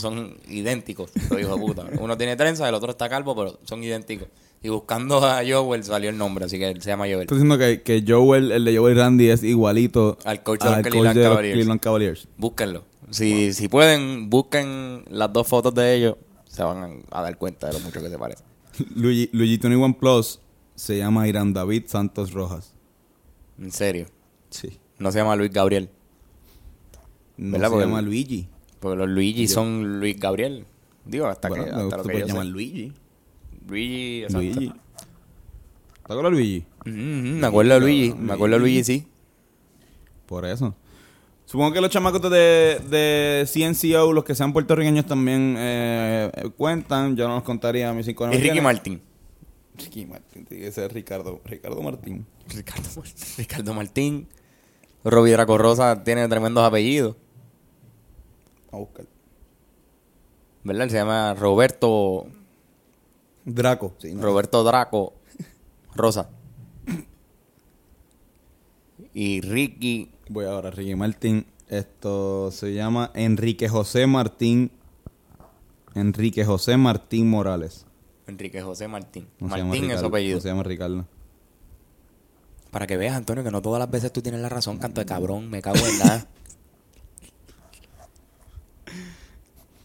Son idénticos, los hijos de puta. Uno tiene trenza, el otro está calvo, pero son idénticos. Y buscando a Joel salió el nombre, así que él se llama Joel. Estoy diciendo que, que Joel, el de Joel Randy es igualito Al coach de los al Cleveland de los Cavaliers. Cleveland Cavaliers. Búsquenlo. Si, si pueden, busquen las dos fotos de ellos. Se van a dar cuenta de lo mucho que se parecen. *laughs* Luigi, Luigi 21 Plus se llama Irán David Santos Rojas. En serio. Sí. No se llama Luis Gabriel. No ¿Verdad? se Porque- llama Luigi. Porque los Luigi son Luis Gabriel. Digo, hasta Bueno, que hasta lo que yo llamar Luigi. Luigi, exacto. Luigi. ¿Te acuerdas de Luigi? Ujú, me acuerdo de Luigi. Me acuerdo de Luigi, sí. Por eso. Supongo que los chamacos de, de CNCO, los que sean puertorriqueños también eh, cuentan. Yo no los contaría a mis cinco Y Ricky Martin. Ricky Martin, tiene que ser Ricardo. Ricardo Martín. Ricardo, Martín. Ricardo Martín. Robbie Draco Rosa tiene tremendos apellidos. A buscar. ¿Verdad? Se llama Roberto. Draco. Sí, no. Roberto Draco Rosa. Y Ricky. Voy ahora, Ricky Martín. Esto se llama Enrique José Martín. Enrique José Martín Morales. Enrique José Martín. No Martín es su apellido. no se llama Ricardo. Para que veas, Antonio, que no todas las veces tú tienes la razón, canto de cabrón. Me cago en nada. *laughs*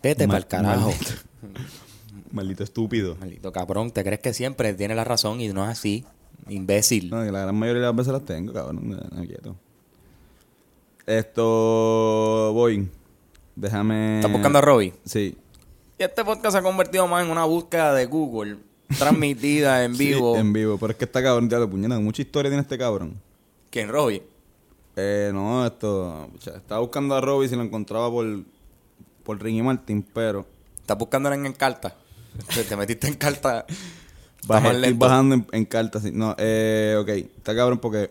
Vete Ma- pa'l carajo. maldito. *laughs* Maldito estúpido. Maldito cabrón, te crees que siempre tienes la razón y no es así. Imbécil. No, que la gran mayoría de las veces las tengo, cabrón. No, no quieto. Esto. Voy. Déjame. ¿Estás buscando a Robbie? Sí. Y este podcast se ha convertido más en una búsqueda de Google, *laughs* transmitida en vivo. Sí, en vivo. Pero es que está cabrón, ya lo puñeta. Mucha historia tiene este cabrón. ¿Quién, Robbie? Eh, no, esto. pucha, estaba buscando a Robbie si lo encontraba por. Por Ricky Martin, pero. ¿Estás buscándolo en Encarta? Te, te metiste en carta. Bajé, estoy bajando en, en cartas. sí. No, eh, ok. Está cabrón porque.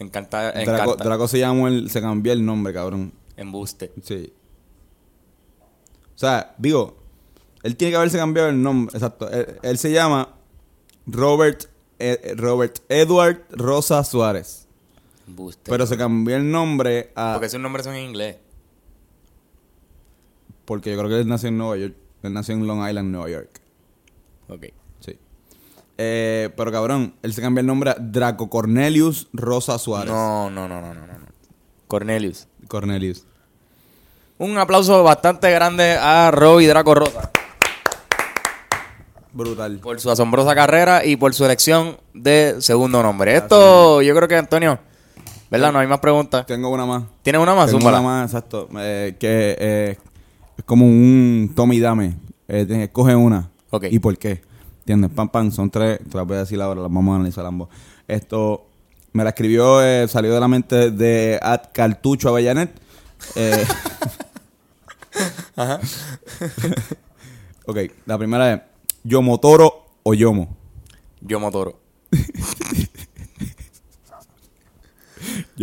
En carta, en Draco, carta. Draco se llamó el, se cambió el nombre, cabrón. Embuste. Sí. O sea, digo, él tiene que haberse cambiado el nombre. Exacto. Él, él se llama Robert, eh, Robert Edward Rosa Suárez. Embuste. Pero se cambió el nombre a. Porque sus nombres son en inglés. Porque yo creo que él nació en Nueva York. Él nació en Long Island, Nueva York. Ok. Sí. Eh, pero cabrón, él se cambió el nombre a Draco Cornelius Rosa Suárez. No, no, no, no, no, no. Cornelius. Cornelius. Un aplauso bastante grande a Robbie Draco Rosa Brutal. por su asombrosa carrera y por su elección de segundo nombre. Esto, yo creo que Antonio, ¿verdad? No hay más preguntas. Tengo una más. ¿Tienes una más? Tengo Zúmbala. una más, exacto. Eh, que eh, es como un tome y dame. Eh, te- escoge una. Ok. ¿Y por qué? ¿Entiendes? Pam, pam, son tres. Te las voy a decir ahora, las vamos a analizar ambos. Esto me la escribió, eh, salió de la mente de At Cartucho Avellanet. Eh, *laughs* ok, la primera es Yomo Toro o Yomo. Yo Motoro. *laughs*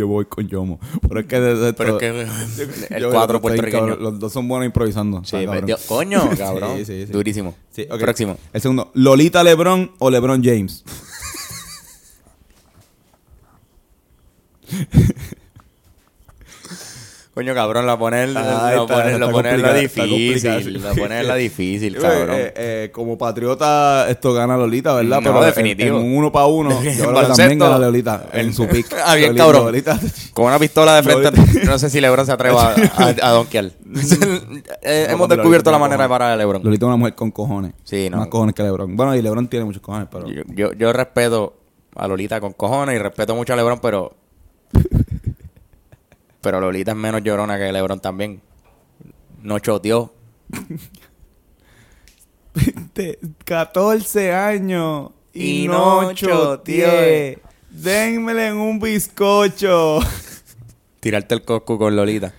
Yo voy con Yomo. Pero es que de, Pero es que *laughs* el cuatro puertorriqueño. Los dos son buenos improvisando. Sí, cabrón. metió- coño, *laughs* cabrón. Sí, sí, sí. Durísimo. Sí, ok. Próximo. El segundo, Lolita Lebron o Lebron James. *laughs* Coño, cabrón, la poner, la está, poner, la poner difícil. La poner la *laughs* difícil, cabrón. eh, eh, como patriota, esto gana Lolita, ¿verdad? No, Pero definitivo. En un uno para uno, *laughs* yo creo que también gana Lolita en su pick. *laughs* Ah, bien, Lolita, cabrón. Lolita. Con una pistola de frente, no sé si Lebron se atreva a, a, a donkear. Eh, No, hemos descubierto Lolita la manera de parar a Lebron. Lolita es una mujer con cojones. Sí, no. Más cojones que Lebron. Bueno, y Lebron tiene muchos cojones, pero... Yo, yo, yo respeto a Lolita con cojones y respeto mucho a Lebron, pero. Pero Lolita es menos llorona que Lebron también. No choteó. de 14 años y, Y no choteé. Dénmele en un bizcocho. Tirarte el cosco con Lolita.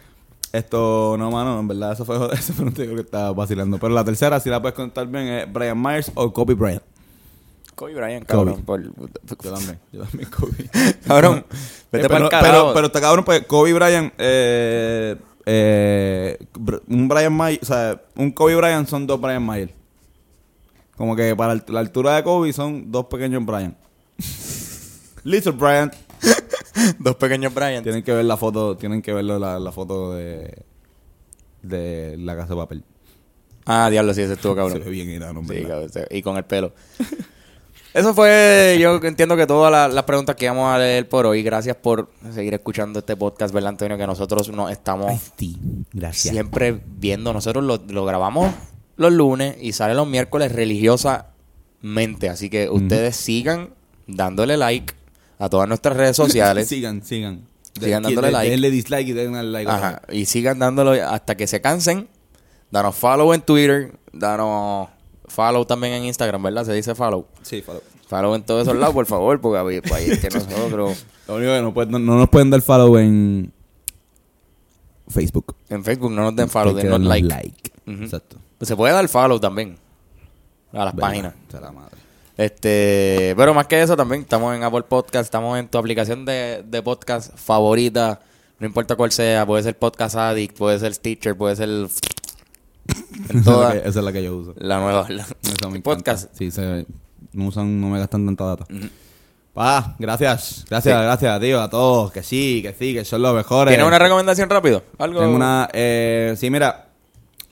Esto, no, mano, en verdad, eso fue, *laughs* eso fue un tío que estaba vacilando. Pero la tercera, si la puedes contar bien, es Brian Myers o Kobe Bryant. Kobe Bryant, cabrón. Por, Yo también, yo también Kobe. *laughs* cabrón, *laughs* vete Eh, pero, pero, pero está cabrón, pues Kobe Bryant, eh, eh, un Brian Mayer, o sea, un Kobe Bryant son dos Brian Mayer. Como que para la altura de Kobe son dos pequeños Bryant. *laughs* Little Bryant. Dos pequeños Bryant. Tienen que ver la foto, tienen que ver la, la foto de, de la casa de papel. Ah, diablo, sí, ese estuvo cabrón. Se ve bien Sí, cabrón, y con el pelo. Eso fue, yo entiendo que todas las, las preguntas que íbamos a leer por hoy. Gracias por seguir escuchando este podcast, ¿verdad, Antonio? Que nosotros nos estamos gracias. siempre viendo. Nosotros lo, lo grabamos los lunes y sale los miércoles religiosamente. Así que ustedes sigan dándole like a todas nuestras redes sociales. *laughs* sigan, sigan. Sigan De- dándole de- like. Denle dislike y denle like. Ajá, y sigan dándolo hasta que se cansen. Danos follow en Twitter, danos follow también en Instagram, ¿verdad? Se dice follow. Sí, follow. Follow en todos esos lados, por favor, porque ahí ahí es que *laughs* nosotros Lo único que no, pueden- no, no nos pueden dar follow en Facebook. en Facebook no nos den follow, denos darnos like. Ujú. Exacto. Se puede dar follow también a las ¿Verdad? páginas. La madre. Este, pero más que eso también estamos en Apple Podcast, estamos en tu aplicación de, de podcast favorita, no importa cuál sea, puede ser Podcast Addict, puede ser Stitcher, puede ser Esa, es la que, esa es la que yo uso. la nueva la- encanta. podcast. Sí, se, no usan, no me gastan tanta data. Pa, gracias. Gracias, gracias, tío, a todos. Que sí, que sí, que son los mejores. ¿Tienes una recomendación rápido? Algo Tengo una. Eh, sí, mira,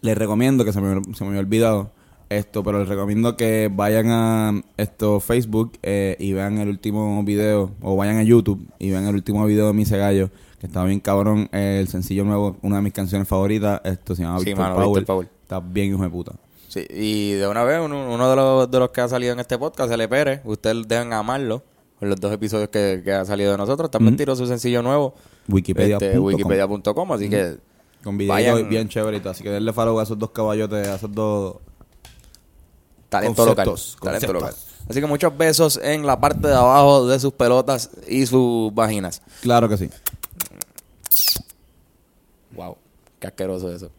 les recomiendo que se me, se me había olvidado esto, pero les recomiendo que vayan a esto Facebook eh, y vean el último video, o vayan a YouTube y vean el último video de Mise Gallo, que está bien cabrón. eh, el sencillo nuevo, una de mis canciones favoritas, esto se llama Sí, Victor, mano. Victor Power. Está bien hijo de puta. Sí, y de una vez, uno, uno de, los, de los que ha salido en este podcast, el Pérez, ustedes deben amarlo. Por los dos episodios que, que ha salido de nosotros. También tiró su sencillo nuevo. Wikipedia.com. este, Wikipedia.com. Así que Con videos bien chéveritos. Así que denle follow a esos dos caballotes, a esos dos. talento local. Conceptos, Talento conceptos. local. Así que muchos besos en la parte de abajo de sus pelotas y sus vaginas. Claro que sí. Wow, qué asqueroso eso.